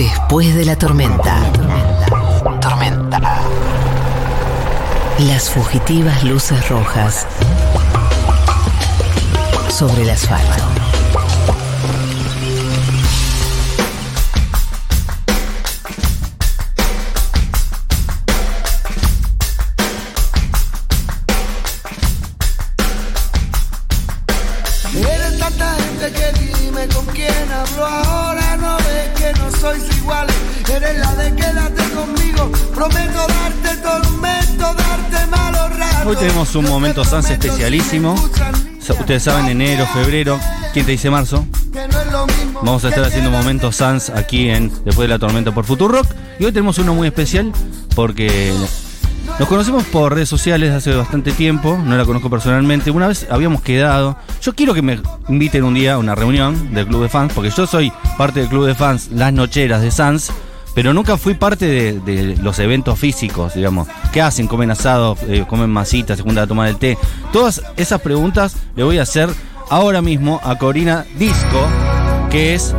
Después de la tormenta. Tormenta. Las fugitivas luces rojas sobre el asfalto. Hoy tenemos un momento Sans especialísimo. Ustedes saben, enero, febrero. ¿Quién te dice marzo? Vamos a estar haciendo momentos Sans aquí en Después de la Tormenta por Futurock. Y hoy tenemos uno muy especial porque nos conocemos por redes sociales hace bastante tiempo. No la conozco personalmente. Una vez habíamos quedado. Yo quiero que me inviten un día a una reunión del club de fans porque yo soy parte del club de fans Las Nocheras de Sans. Pero nunca fui parte de, de los eventos físicos, digamos. ¿Qué hacen? ¿Comen asado? eh, ¿Comen masitas? ¿Se juntan a tomar el té? Todas esas preguntas le voy a hacer ahora mismo a Corina Disco, que es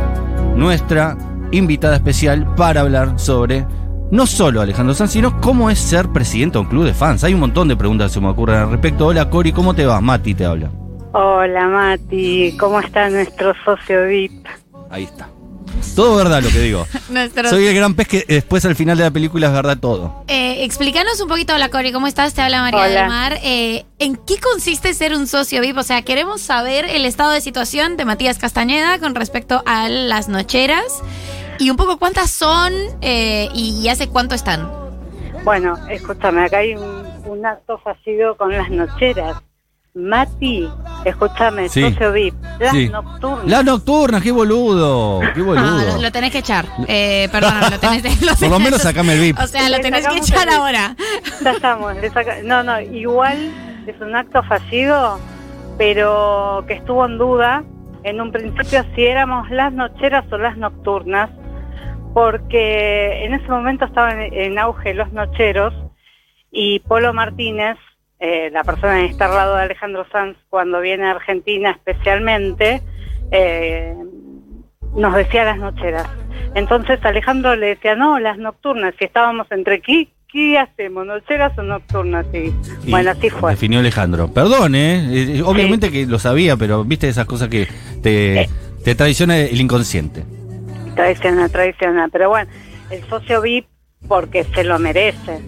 nuestra invitada especial para hablar sobre no solo Alejandro Sanz, sino cómo es ser presidente de un club de fans. Hay un montón de preguntas que se me ocurren al respecto. Hola Cori, ¿cómo te va? Mati te habla. Hola Mati, ¿cómo está nuestro socio VIP? Ahí está. Todo verdad lo que digo. Nuestro- Soy el gran pez que después al final de la película es verdad todo. Eh, explícanos un poquito, hola Cori, ¿cómo estás? Te habla María Hola. del Mar. Eh, ¿En qué consiste ser un socio VIP? O sea, queremos saber el estado de situación de Matías Castañeda con respecto a las nocheras y un poco cuántas son eh, y hace cuánto están. Bueno, escúchame, acá hay un, un acto fallido con las nocheras. Mati, escúchame, Sí. socio VIP, las Sí. nocturnas. La nocturna, qué boludo. Qué Ah, boludo. lo, lo tenés que echar. Eh, perdóname, lo tenés, lo Por lo tenés- menos sacame el VIP. O sea, lo Le tenés que echar ahora. Ya estamos, le saca- no, no, igual es un acto fallido, pero que estuvo en duda en un principio si éramos las nocheras o las nocturnas, porque en ese momento estaban en auge los nocheros y Polo Martínez, eh, la persona está al lado de Alejandro Sanz cuando viene a Argentina especialmente, eh, nos decía las nocheras. Entonces Alejandro le decía, no, las nocturnas, si estábamos entre qué, ¿qué hacemos? ¿Nocheras o nocturnas? Y, Y bueno, así fue. Definió Alejandro. Perdón, ¿eh? Eh, Obviamente que lo sabía, pero viste esas cosas que te, Eh. te traiciona el inconsciente. Tradicional, tradicional. Pero bueno, el socio VIP, porque se lo merece,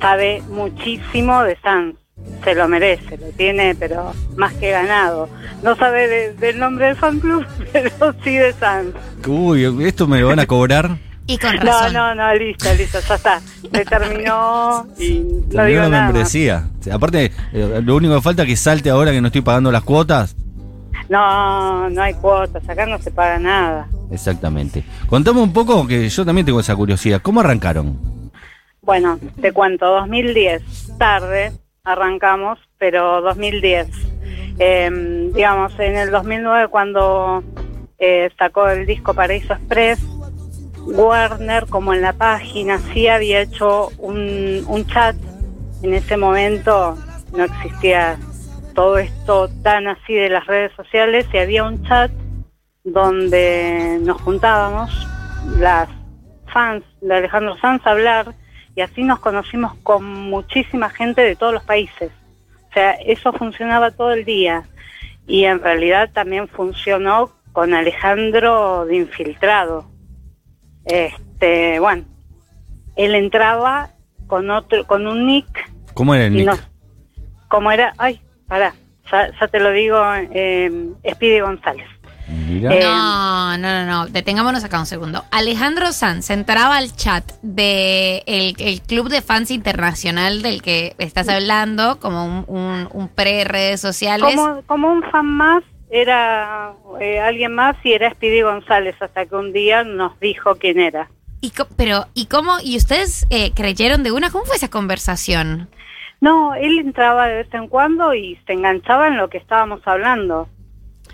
sabe muchísimo de Sanz. Se lo merece, lo tiene, pero más que ganado. No sabe de- del nombre del fan club, pero sí de Sanz. Uy, esto me lo van a cobrar. Y con No, razón. no, no, listo, listo, ya está. Se terminó y no También digo nada. más. membresía. Aparte, eh, lo único que falta es que salte ahora que no estoy pagando las cuotas. No, no hay cuotas, acá no se paga nada. Exactamente. Contame un poco, que yo también tengo esa curiosidad. ¿Cómo arrancaron? Bueno, te cuento, 2010, tarde arrancamos, pero 2010. Eh, digamos, en el 2009 cuando eh, sacó el disco Paraíso Express, Warner, como en la página, sí había hecho un, un chat. En ese momento no existía todo esto tan así de las redes sociales y había un chat donde nos juntábamos las fans de Alejandro Sanz a hablar y así nos conocimos con muchísima gente de todos los países. O sea, eso funcionaba todo el día y en realidad también funcionó con Alejandro de infiltrado. Este, bueno, él entraba con otro, con un nick ¿Cómo era el nick? no, como era, ay, pará, ya, ya te lo digo, eh, Speedy González. Eh, No, no, no, no. Detengámonos acá un segundo. Alejandro Sanz entraba al chat de el, el club de fans internacional del que estás hablando, como un, un, un pre-redes sociales. Como, como un fan más, era eh, alguien más y era Speedy González, hasta que un día nos dijo quién era. Y co- pero, ¿y cómo? ¿Y ustedes eh, creyeron de una? ¿Cómo fue esa conversación? No, él entraba de vez en cuando y se enganchaba en lo que estábamos hablando.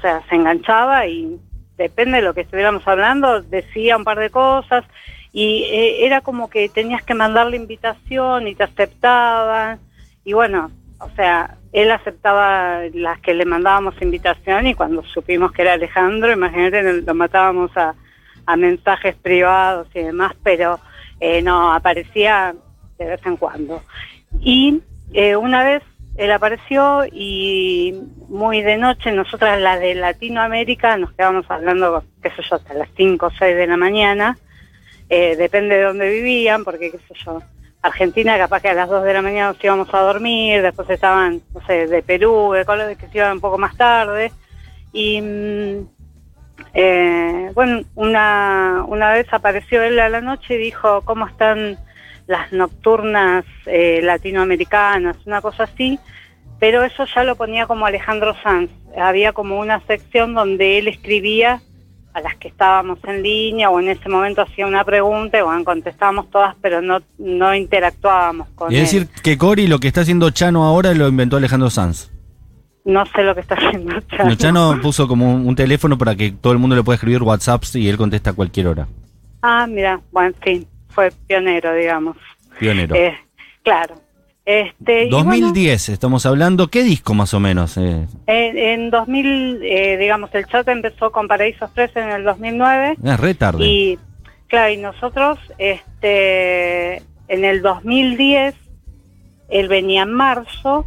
Sea, se enganchaba y depende de lo que estuviéramos hablando, decía un par de cosas y eh, era como que tenías que mandarle invitación y te aceptaban. Y bueno, o sea, él aceptaba las que le mandábamos invitación y cuando supimos que era Alejandro, imagínate, lo matábamos a, a mensajes privados y demás, pero eh, no, aparecía de vez en cuando. Y eh, una vez él apareció y muy de noche, nosotras las de Latinoamérica nos quedamos hablando, qué sé yo, hasta las 5 o 6 de la mañana, eh, depende de dónde vivían, porque qué sé yo, Argentina capaz que a las 2 de la mañana nos íbamos a dormir, después estaban, no sé, de Perú, de Colombia, que se iban un poco más tarde, y mm, eh, bueno, una, una vez apareció él a la noche y dijo, ¿cómo están las nocturnas eh, latinoamericanas? Una cosa así, pero eso ya lo ponía como Alejandro Sanz. Había como una sección donde él escribía a las que estábamos en línea o en ese momento hacía una pregunta y bueno, contestábamos todas, pero no, no interactuábamos con Y él. decir, que Cori lo que está haciendo Chano ahora lo inventó Alejandro Sanz. No sé lo que está haciendo Chano. No, Chano puso como un, un teléfono para que todo el mundo le pueda escribir WhatsApps y él contesta a cualquier hora. Ah, mira, bueno, sí, fue pionero, digamos. Pionero. Eh, claro. Este, y bueno, 2010 estamos hablando. ¿Qué disco más o menos? Eh, en, en 2000, eh, digamos, el chat empezó con Paraíso Express en el 2009 es re tarde. y, claro, y nosotros, este, en el 2010, él venía en marzo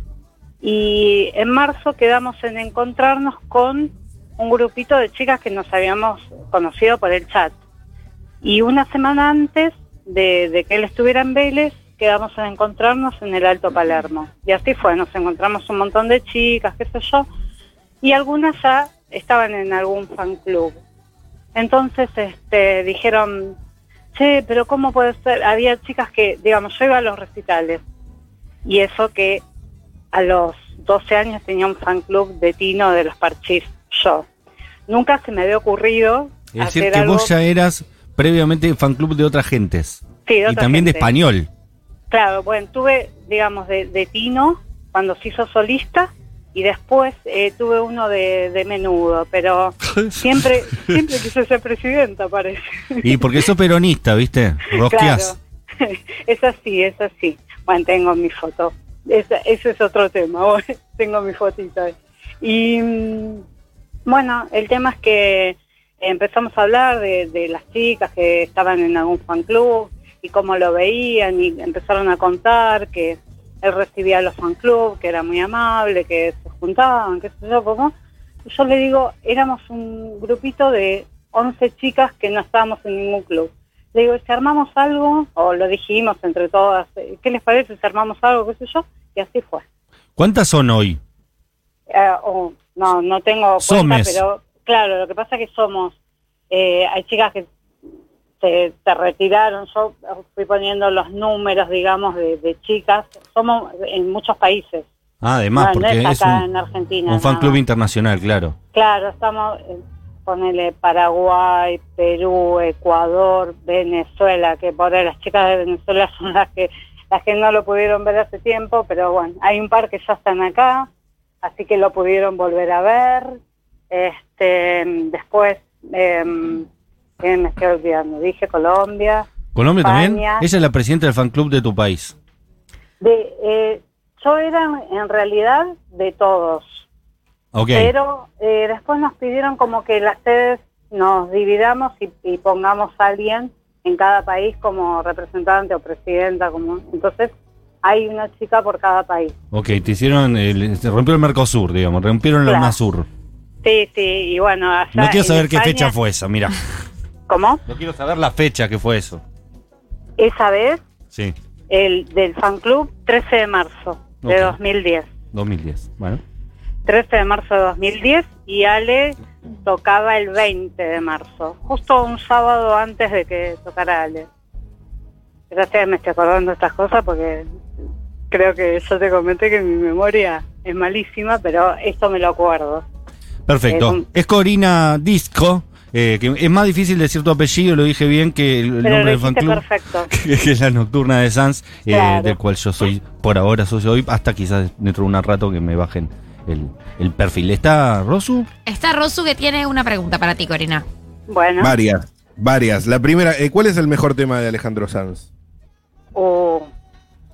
y en marzo quedamos en encontrarnos con un grupito de chicas que nos habíamos conocido por el chat. Y una semana antes de, de que él estuviera en Vélez, quedamos en encontrarnos en el Alto Palermo. Y así fue, nos encontramos un montón de chicas, qué sé yo, y algunas ya estaban en algún fan club. Entonces este, dijeron, che, pero ¿cómo puede ser? Había chicas que, digamos, yo iba a los recitales, y eso que a los 12 años tenía un fan club de Tino de los Parchís, yo. Nunca se me había ocurrido es decir, hacer que algo... vos ya eras previamente fan club de otras gentes. Sí, de y otra también de español. Claro, bueno, tuve, digamos, de, de Tino cuando se hizo solista y después eh, tuve uno de, de menudo, pero siempre siempre quise ser presidenta, parece. Y porque sos peronista, ¿viste? Rosqueás. Claro, es así, es así. Bueno, tengo mi foto. Ese, ese es otro tema, bueno, tengo mi fotito. ahí. Y mm, bueno, el tema es que empezamos a hablar de, de las chicas que estaban en algún fan club y cómo lo veían y empezaron a contar que él recibía a los fan club, que era muy amable, que se juntaban, qué sé yo, cómo. Yo le digo, éramos un grupito de 11 chicas que no estábamos en ningún club. Le digo, si armamos algo, o lo dijimos entre todas, eh, ¿qué les parece si armamos algo, qué sé yo? Y así fue. ¿Cuántas son hoy? Eh, o- no, no tengo cuenta, Somes. pero claro, lo que pasa es que somos, eh, hay chicas que se, se retiraron, yo fui poniendo los números, digamos, de, de chicas, somos en muchos países, Ah, además, no, porque es es acá un, en Argentina. un fan club internacional, claro. Claro, estamos, eh, ponele Paraguay, Perú, Ecuador, Venezuela, que por ahí las chicas de Venezuela son las que las que no lo pudieron ver hace tiempo, pero bueno, hay un par que ya están acá, así que lo pudieron volver a ver. Este, después, ¿qué me estoy olvidando? Dije Colombia. ¿Colombia también? Ella es la presidenta del fan club de tu país. De, eh, yo era en realidad de todos. Ok. Pero eh, después nos pidieron como que las sedes nos dividamos y, y pongamos a alguien en cada país como representante o presidenta. como Entonces hay una chica por cada país. Ok, te hicieron, el, se rompió el Mercosur, digamos, rompieron Claro. UNASUR. Sí, sí, y bueno, allá No quiero en saber qué España- fecha fue esa, mira. ¿Cómo? No quiero saber la fecha que fue eso. Esa vez, Sí, el del fan club, 13 de marzo de Ok. 2010. 2010. Bueno. 13 de marzo de 2010 y Ale tocaba el 20 de marzo, justo un sábado antes de que tocara Ale. Gracias que me estoy acordando de estas cosas porque creo que yo te comenté que mi memoria es malísima, pero esto me lo acuerdo. Perfecto. Eh, un- Es Corina Disco, eh, que es más difícil decir tu apellido, lo dije bien, que el, Pero nombre del fan club. perfecto. que es la nocturna de Sans, eh, Claro. del cual yo soy, por ahora soy hoy, hasta quizás dentro de un rato que me bajen el, el perfil. ¿Está Rosu? Está Rosu que tiene una pregunta para ti, Corina. Bueno, Varias, varias. La primera, eh, ¿cuál es el mejor tema de Alejandro Sanz? uh,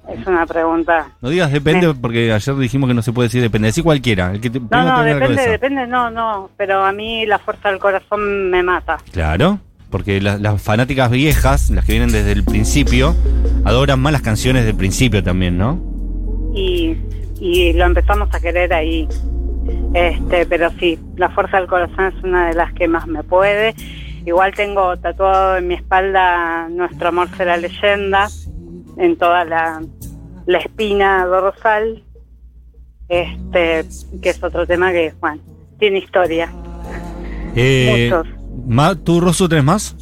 es una pregunta. No digas depende, porque ayer dijimos que no se puede decir depende. Decí cualquiera. El que te, No, no, depende, depende, no, no, pero a mí la fuerza del corazón me mata. Claro. Porque la- las fanáticas viejas, las que vienen desde el principio, adoran más las canciones del principio también, ¿no? y, y lo empezamos a querer ahí. Este, pero sí, la fuerza del corazón es una de las que más me puede. Igual tengo tatuado en mi espalda Nuestro amor será leyenda, en toda la, la espina dorsal, este, que es otro tema que, bueno, tiene historia. Eh, Muchos. Ma- ¿Tú, tenés más?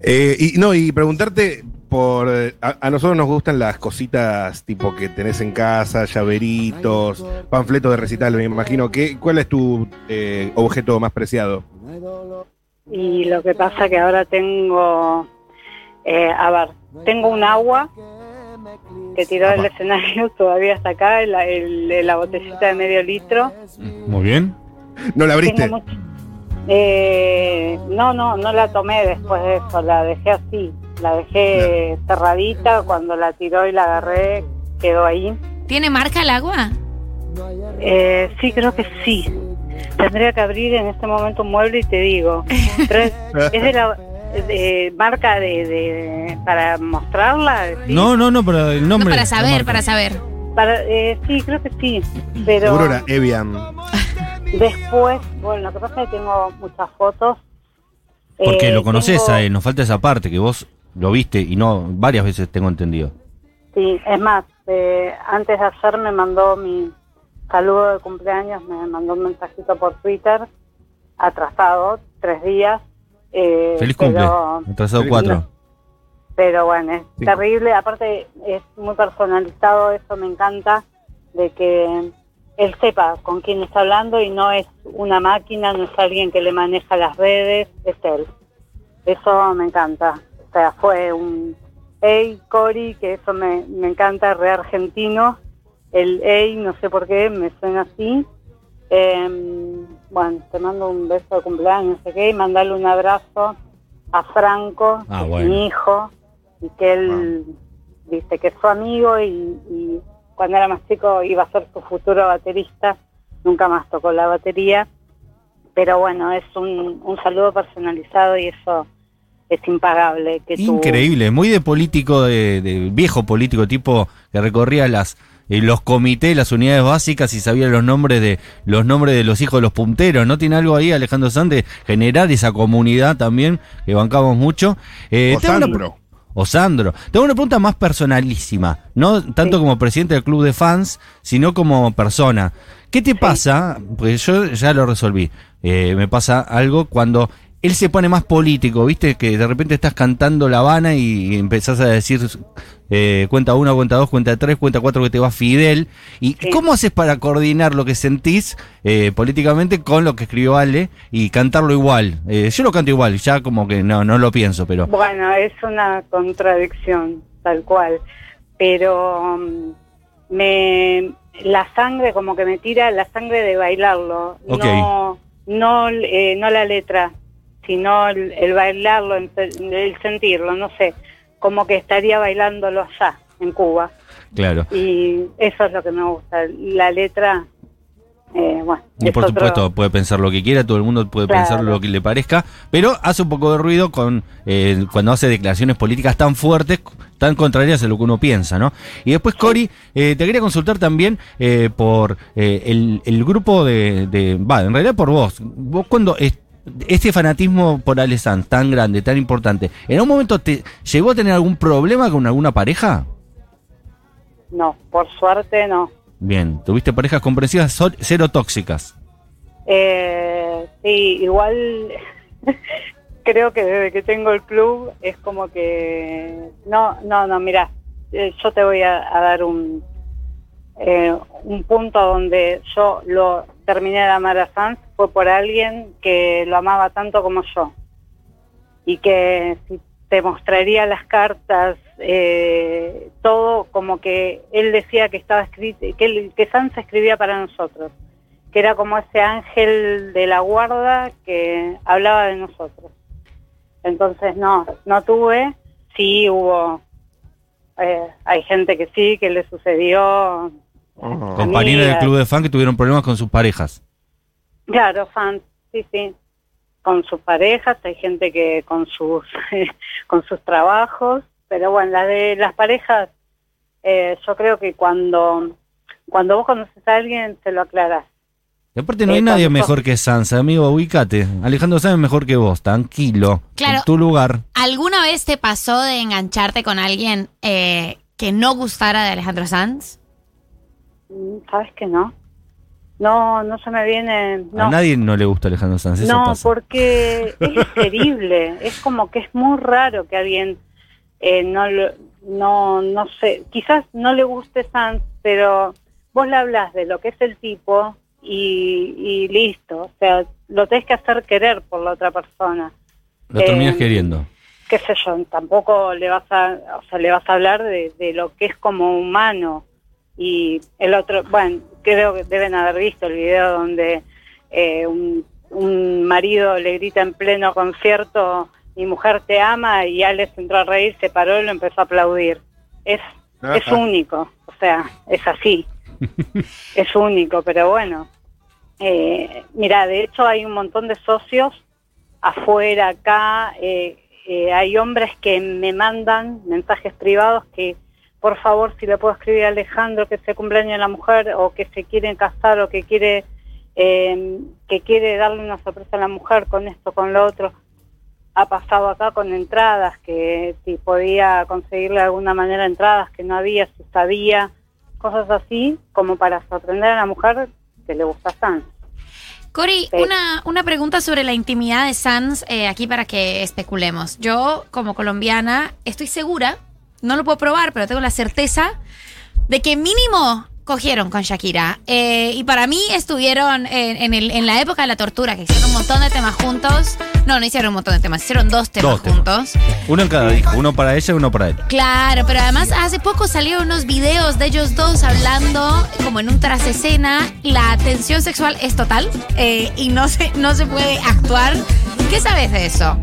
Eh, y no, y preguntarte por. eh, A, a nosotros nos gustan las cositas tipo que tenés en casa, llaveritos, panfletos de recital, me imagino. ¿Qué, ¿Cuál es tu eh, objeto más preciado? Y lo que pasa que ahora tengo, eh, a ver, tengo un agua que tiró del escenario, todavía está acá, la, el- la botellita de medio litro. Muy bien. ¿No la abriste? Mucho- Eh, no, no, no la tomé después de eso, la dejé así, la dejé cerradita, cuando la tiró y la agarré quedó ahí. ¿Tiene marca el agua? Eh, sí, creo que sí. Tendría que abrir en este momento un mueble y te digo. Pero es, es de la de marca de, de para mostrarla. ¿sí? No, no, no, pero el No, nombre. para saber, para saber. Para, eh, sí, creo que sí. Pero Seguro era Evian. después, bueno, lo que pasa es que tengo muchas fotos. Porque Eh, lo conoces tengo- a él, nos falta esa parte que vos lo viste y no varias veces tengo entendido. Sí, es más, eh, antes de ayer me mandó mi saludo de cumpleaños, me mandó un mensajito por Twitter, atrasado, tres días. Eh, Feliz cumple. pero- Atrasado cuatro. Pero bueno, es Sí. terrible. Aparte, es muy personalizado. Eso me encanta. De que él sepa con quién está hablando y no es una máquina, no es alguien que le maneja las redes, es él. Eso me encanta. O sea, fue un. Hey, Cory, que eso me, me encanta, re argentino. El hey, no sé por qué, me suena así. Em, bueno, te mando un beso de cumpleaños, sé qué, y mandarle un abrazo a Franco, Ah, bueno. mi hijo, y que él dice que es su amigo y, y cuando era más chico iba a ser su futuro baterista, nunca más tocó la batería, pero bueno, es un, un saludo personalizado y eso es impagable. Que tú- Increíble, muy de político, de, de viejo político, tipo que recorría las eh, los comités, las unidades básicas y sabía los nombres de los nombres de los hijos de los punteros. ¿No tiene algo ahí, Alejandro de generar esa comunidad también que bancamos mucho? Eh, O tengo una Sandro. pre- o Sandro. Tengo una pregunta más personalísima, no tanto Sí. como presidente del club de fans, sino como persona. ¿Qué te pasa? Pues yo ya lo resolví. Eh, me pasa algo cuando él se pone más político, ¿viste? Que de repente estás cantando La Habana y empezás a decir eh, cuenta uno, cuenta dos, cuenta tres, cuenta cuatro que te va Fidel. ¿Y Sí. cómo haces para coordinar lo que sentís eh, políticamente con lo que escribió Ale y cantarlo igual? Eh, yo lo canto igual, ya como que no, no lo pienso, pero... Bueno, es una contradicción, tal cual. Pero mm, me la sangre como que me tira la sangre de bailarlo. Ok. No, no, eh, no la letra, sino el, el bailarlo, el, el sentirlo, no sé. Como que estaría bailándolo allá, en Cuba. Claro. Y eso es lo que me gusta. La letra, eh, bueno. Y por otro- supuesto puede pensar lo que quiera, todo el mundo puede Claro. pensar lo que le parezca, pero hace un poco de ruido con eh, cuando hace declaraciones políticas tan fuertes, tan contrarias a lo que uno piensa, ¿no? Y después, Cori, eh, te quería consultar también eh, por eh, el, el grupo de, de- va, en realidad por vos. Vos cuando es- este fanatismo por Ale Sanz tan grande, tan importante, ¿en un momento te llegó a tener algún problema con alguna pareja? No, por suerte no. Bien, tuviste parejas comprensivas, cero tóxicas. Eh, sí, igual creo que desde que tengo el club es como que no, no, no, mira, eh, yo te voy a, a dar un eh, un punto donde yo lo terminé de amar a Sanz fue por alguien que lo amaba tanto como yo y que si te mostraría las cartas eh, todo como que él decía que estaba escrito que él- que Sanz escribía para nosotros que era como ese ángel de la guarda que hablaba de nosotros. Entonces no, no tuve, sí hubo, eh, hay gente que sí, que le sucedió, Oh. Compañeros del club de fan que tuvieron problemas con sus parejas. Claro, fans, sí, sí. con sus parejas, hay gente que con sus con sus trabajos, pero bueno, la de las parejas, eh, yo creo que cuando cuando vos conoces a alguien se lo aclaras. Y aparte no hay Eh, nadie cuando- mejor que Sansa, amigo, ubícate. Alejandro Sanz es mejor que vos, tranquilo. Claro. En tu lugar. ¿Alguna vez te pasó de engancharte con alguien eh, que no gustara de Alejandro Sanz? Mm, ¿Sabes que no? No, no se me viene. No. A nadie no le gusta Alejandro Sanz, eso No, pasa. porque es terrible. es como que es muy raro que alguien eh, no, no, no sé, quizás no le guste Sanz, pero vos le hablas de lo que es el tipo y, y listo. O sea, lo tenés que hacer querer por la otra persona. Lo terminas eh, queriendo. Qué sé yo, tampoco le vas a, o sea, le vas a hablar de, de lo que es como humano. Y el otro, bueno, creo que deben haber visto el video donde eh, un, un marido le grita en pleno concierto, mi mujer te ama, y Alex entró a reír, se paró y lo empezó a aplaudir. Es, es único, o sea, es así. es único, pero bueno. Eh, mira, de hecho hay un montón de socios afuera, acá, eh, eh, hay hombres que me mandan mensajes privados que, por favor, si le puedo escribir a Alejandro que es el cumpleaños de la mujer o que se quieren casar o que quiere eh, que quiere darle una sorpresa a la mujer con esto, con lo otro. Ha pasado acá con entradas, que si podía conseguirle de alguna manera entradas que no había, si sabía, cosas así, como para sorprender a la mujer que le gusta Sanz. Cori, Sí. una, una pregunta sobre la intimidad de Sanz eh, aquí para que especulemos. Yo, como colombiana, estoy segura, no lo puedo probar, pero tengo la certeza de que mínimo cogieron con Shakira. Eh, y para mí estuvieron en, en el- en la época de la tortura, que hicieron un montón de temas juntos. No, no hicieron un montón de temas, hicieron dos temas Dos temas. juntos. Uno en cada disco, uno para ella y uno para él. Claro, pero además hace poco salieron unos videos de ellos dos hablando como en un tras escena. La tensión sexual es total eh, y no se, no se puede actuar. ¿Qué sabes de eso?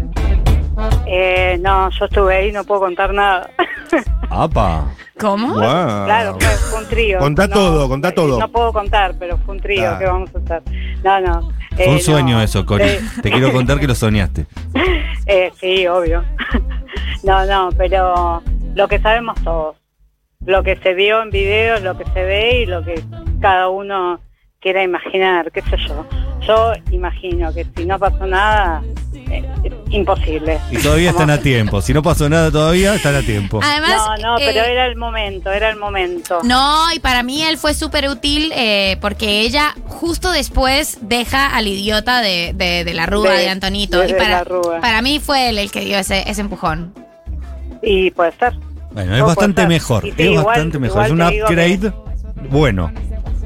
Eh, no, yo estuve ahí, no puedo contar nada. ¡Apa! ¿Cómo? Guau. Claro, fue, fue un trío. Contá No, todo, contá todo. No puedo contar, pero fue un trío Ah. que vamos a hacer. No, no. Fue eh, un sueño no. eso, Cori. Eh, Te quiero contar que lo soñaste. eh, sí, obvio. no, no, pero lo que sabemos todos. Lo que se vio en video, lo que se ve y lo que cada uno quiera imaginar, qué sé yo. Yo imagino que si no pasó nada, eh, imposible. Y todavía están a tiempo. Si no pasó nada todavía, están a tiempo. Además, No, no, pero eh, era el momento, era el momento. No, y para mí él fue súper útil eh, porque ella justo después deja al idiota de, de- de la Rúa, de, De- Antonito. de y para, para mí fue él el que dio ese, ese empujón. Y puede ser. Bueno, es No, bastante mejor. sí, es igual- bastante mejor. Es un upgrade bueno.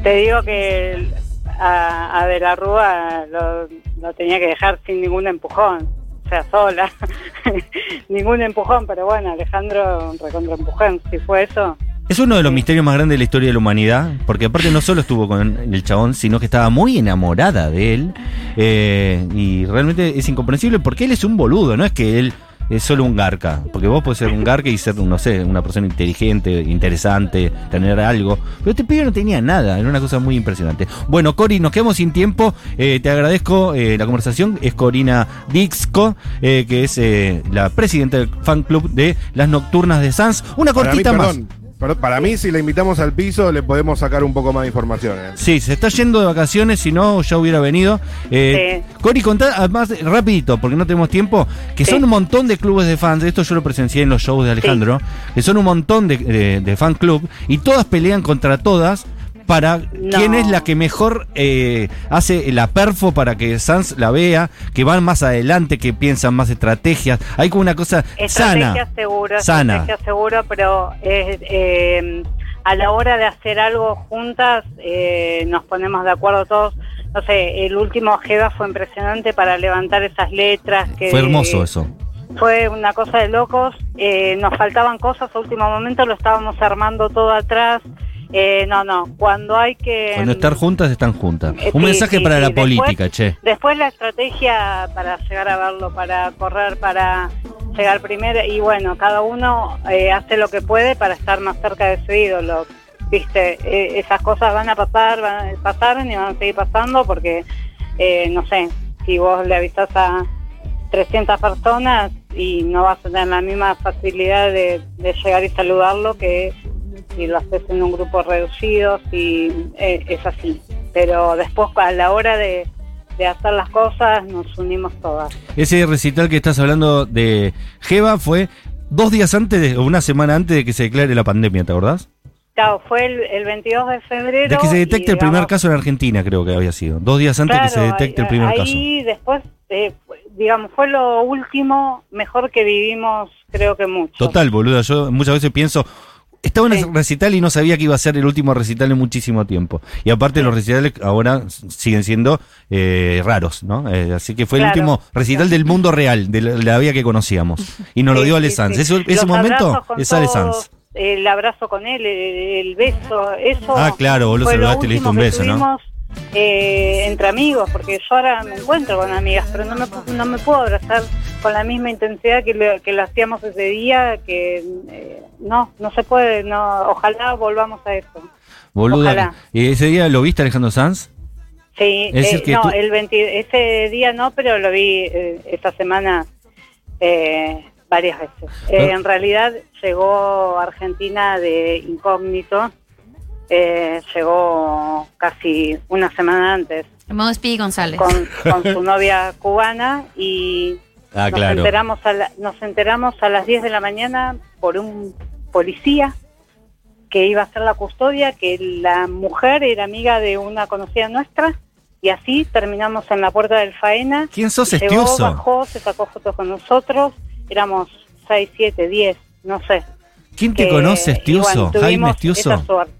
Te digo que el- a, a De la Rúa lo, lo tenía que dejar sin ningún empujón, o sea, sola. ningún empujón, pero bueno, Alejandro recontra empujón, si fue eso. Es uno de los misterios más grandes de la historia de la humanidad, porque aparte no solo estuvo con el chabón, sino que estaba muy enamorada de él. eh, y realmente es incomprensible porque él es un boludo, no es que él es solo un garca. Porque vos podés ser un garca y ser, no sé, una persona inteligente, interesante, tener algo. Pero este pibe no tenía nada, era una cosa muy impresionante. Bueno, Cori, nos quedamos sin tiempo. eh, te agradezco eh, la conversación. Es Corina Dixco, eh, que es eh, la presidenta del fan club de las Nocturnas de Sans. Una mí, cortita más. perdón, pero para mí, si la invitamos al piso, le podemos sacar un poco más de información. ¿eh? Sí, se está yendo de vacaciones, si no ya hubiera venido. Eh, Cori, contá, además, rapidito, porque no tenemos tiempo, que Sí. son un montón de clubes de fans, esto yo lo presencié en los shows de Alejandro, que son un montón de, de- de fan club, y todas pelean contra todas para No. quién es la que mejor eh, hace la perfo para que Sans la vea, que van más adelante, que piensan más estrategias. Hay como una cosa Estrategia sana. seguro, sana. estrategia seguro, pero es, eh, a la hora de hacer algo juntas eh, nos ponemos de acuerdo todos. No sé, el último Jeva fue impresionante para levantar esas letras. Que, Fue hermoso eso. Fue una cosa de locos. eh, nos faltaban cosas a último momento, lo estábamos armando todo atrás. Eh, no, no, cuando hay que... Cuando estar juntas, están juntas. Eh, Un sí, mensaje sí, para sí. la Después- política, che. Después la estrategia para llegar a verlo, para correr, para llegar primero y bueno, cada uno eh, hace lo que puede para estar más cerca de su ídolo. Viste, Eh, esas cosas van a pasar, van a pasar y van a seguir pasando porque, eh, no sé, si vos le avisas a 300 personas y no vas a tener la misma facilidad de, de llegar y saludarlo que si lo haces en un grupo reducido, si eh, es así. Pero después a la hora de, de hacer las cosas nos unimos todas. Ese recital que estás hablando de Jeva fue dos días antes, de, o una semana antes de que se declare la pandemia, ¿te acordás? Claro, fue el, el 22 de febrero. De que se detecte y, el primer caso en Argentina, creo que había sido. Dos días antes que se Claro, detecte el ahí- primer caso. ahí después, eh, digamos, fue lo último mejor que vivimos, creo que mucho. Total, boluda. Yo muchas veces pienso. Estaba en el recital y no sabía que iba a ser el último recital en muchísimo tiempo. Y aparte los recitales ahora siguen siendo eh, raros, ¿no? Eh, así que fue el último recital del mundo real, de la, de la vida que conocíamos. Y nos lo dio Ale Sanz. sí. Ese momento es Ale Sanz. El abrazo con él, el, el beso, eso. Ah, claro, vos lo saludaste y le diste un beso, ¿no? eh, entre amigos, porque yo ahora me encuentro con amigas, pero no me, no me puedo abrazar con la misma intensidad que, le- que lo hacíamos ese día, que eh, no, no se puede, no, ojalá volvamos a eso. Boluda. Ojalá. ¿Y ese día lo viste, Alejandro Sanz? Sí, Es eh, que no, tú- el 20 ese día no, pero lo vi eh, esta semana eh, varias veces. Eh, en realidad llegó a Argentina de incógnito, eh, llegó casi una semana antes En modo Speedy González. con, con su novia cubana y Ah, nos, claro. enteramos a la- nos enteramos a las 10 de la mañana por un policía que iba a hacer la custodia, que la mujer era amiga de una conocida nuestra, y así terminamos en la puerta del Faena. ¿Quién sos, Llegó, Estiuso? bajó, se sacó fotos con nosotros, éramos 6, 7, 10, no sé. ¿Quién te Que, conoce, y Estiuso? bueno, Jaime esa suerte.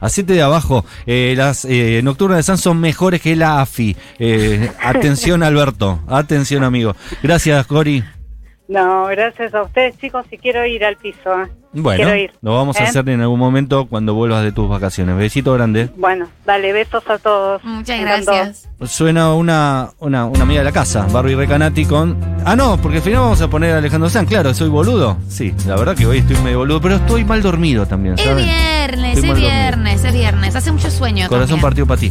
Hacete de abajo. Eh, las eh, nocturnas de San son mejores que la AFI. Eh, atención, Alberto. Atención, amigo. Gracias, Cori. No, gracias a ustedes, chicos, si quiero ir al piso. ¿eh? Bueno, Quiero ir. lo vamos a ¿eh? hacer en algún momento cuando vuelvas de tus vacaciones. Besito grande. Bueno, dale, besos a todos. Muchas gracias. Suena una, una, una amiga de la casa, Barbie Recanati con... Ah, no, porque al final vamos a poner a Alejandro Sanz. Claro, soy boludo. Sí, la verdad que hoy estoy medio boludo, pero estoy mal dormido también, Es viernes, Estoy es dormido. viernes, es viernes. Hace mucho sueño. Corazón también. partido para ti.